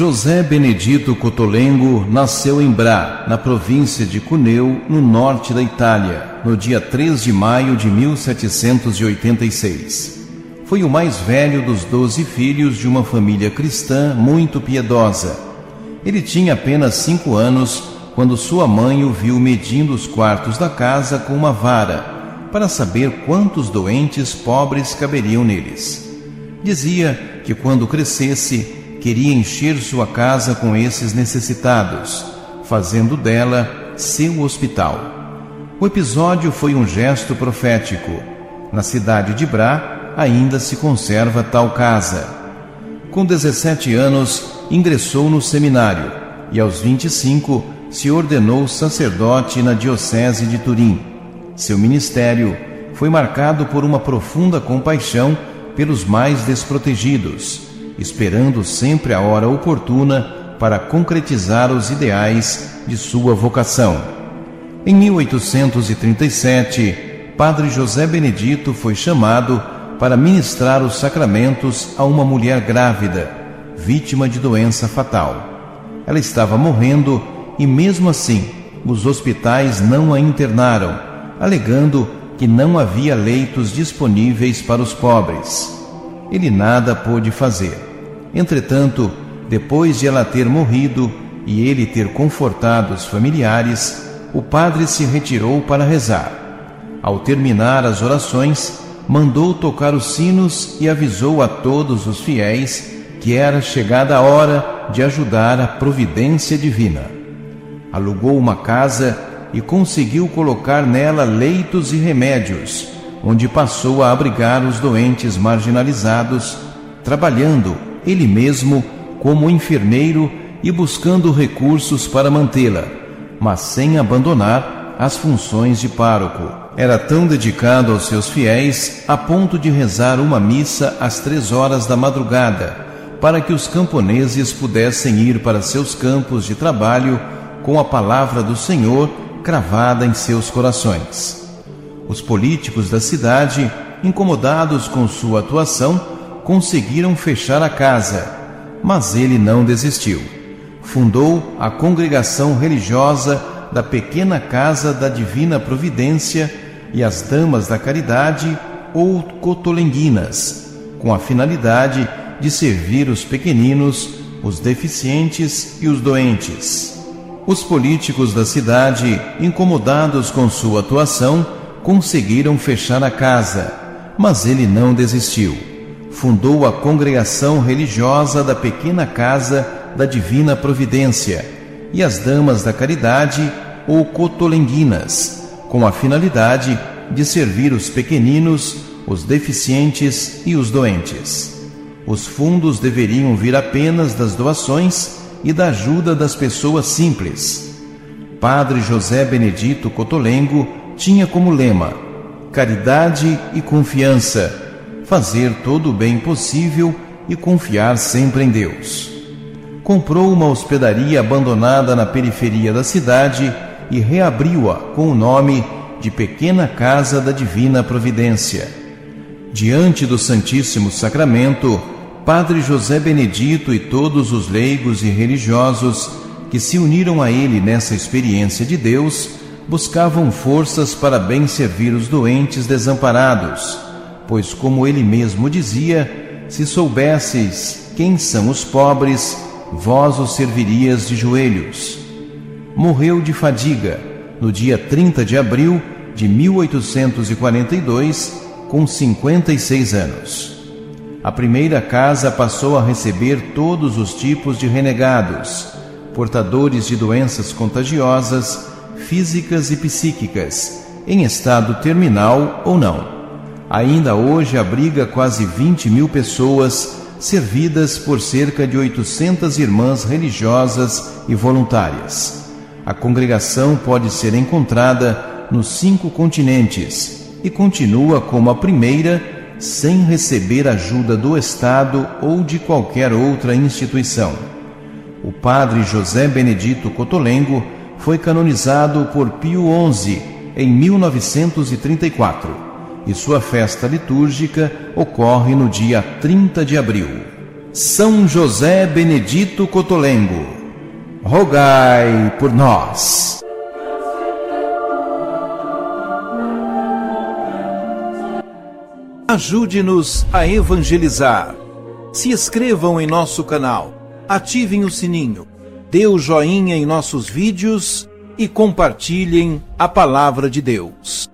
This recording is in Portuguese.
José Benedito Cotolengo nasceu em Bra, na província de Cuneu, no norte da Itália, no dia 3 de maio de 1786. Foi o mais velho dos doze filhos de uma família cristã muito piedosa. Ele tinha apenas cinco anos quando sua mãe o viu medindo os quartos da casa com uma vara, para saber quantos doentes pobres caberiam neles. Dizia que quando crescesse, queria encher sua casa com esses necessitados, fazendo dela seu hospital. O episódio foi um gesto profético. Na cidade de Bra ainda se conserva tal casa. Com 17 anos, ingressou no seminário e aos 25 se ordenou sacerdote na diocese de Turim. Seu ministério foi marcado por uma profunda compaixão pelos mais desprotegidos esperando sempre a hora oportuna para concretizar os ideais de sua vocação. Em 1837, Padre José Benedito foi chamado para ministrar os sacramentos a uma mulher grávida, vítima de doença fatal. Ela estava morrendo e, mesmo assim, os hospitais não a internaram, alegando que não havia leitos disponíveis para os pobres. Ele nada pôde fazer Entretanto, depois de ela ter morrido e ele ter confortado os familiares, o padre se retirou para rezar. Ao terminar as orações, mandou tocar os sinos e avisou a todos os fiéis que era chegada a hora de ajudar a providência divina. Alugou uma casa e conseguiu colocar nela leitos e remédios, onde passou a abrigar os doentes marginalizados, trabalhando ele mesmo como enfermeiro e buscando recursos para mantê-la, mas sem abandonar as funções de pároco. Era tão dedicado aos seus fiéis a ponto de rezar uma missa às três horas da madrugada, para que os camponeses pudessem ir para seus campos de trabalho com a palavra do Senhor cravada em seus corações. Os políticos da cidade, incomodados com sua atuação, conseguiram fechar a casa, mas ele não desistiu. Fundou a congregação religiosa da Pequena Casa da Divina Providência e as Damas da Caridade ou Cotolenguinas, com a finalidade de servir os pequeninos, os deficientes e os doentes. Os políticos da cidade, incomodados com sua atuação, conseguiram fechar a casa, mas ele não desistiu fundou a congregação religiosa da Pequena Casa da Divina Providência e as Damas da Caridade ou Cotolenguinas, com a finalidade de servir os pequeninos, os deficientes e os doentes. Os fundos deveriam vir apenas das doações e da ajuda das pessoas simples. Padre José Benedito Cotolengo tinha como lema: caridade e confiança fazer todo o bem possível e confiar sempre em Deus. Comprou uma hospedaria abandonada na periferia da cidade e reabriu-a com o nome de Pequena Casa da Divina Providência. Diante do Santíssimo Sacramento, Padre José Benedito e todos os leigos e religiosos que se uniram a ele nessa experiência de Deus buscavam forças para bem servir os doentes desamparados pois, como ele mesmo dizia, se soubesseis quem são os pobres, vós os servirias de joelhos. Morreu de fadiga no dia 30 de abril de 1842, com 56 anos. A primeira casa passou a receber todos os tipos de renegados, portadores de doenças contagiosas, físicas e psíquicas, em estado terminal ou não ainda hoje abriga quase 20 mil pessoas, servidas por cerca de 800 irmãs religiosas e voluntárias. A congregação pode ser encontrada nos cinco continentes e continua como a primeira, sem receber ajuda do Estado ou de qualquer outra instituição. O padre José Benedito Cotolengo foi canonizado por Pio XI em 1934 e sua festa litúrgica ocorre no dia 30 de abril. São José Benedito Cotolengo, rogai por nós. Ajude-nos a evangelizar. Se inscrevam em nosso canal, ativem o sininho, dê o joinha em nossos vídeos e compartilhem a palavra de Deus.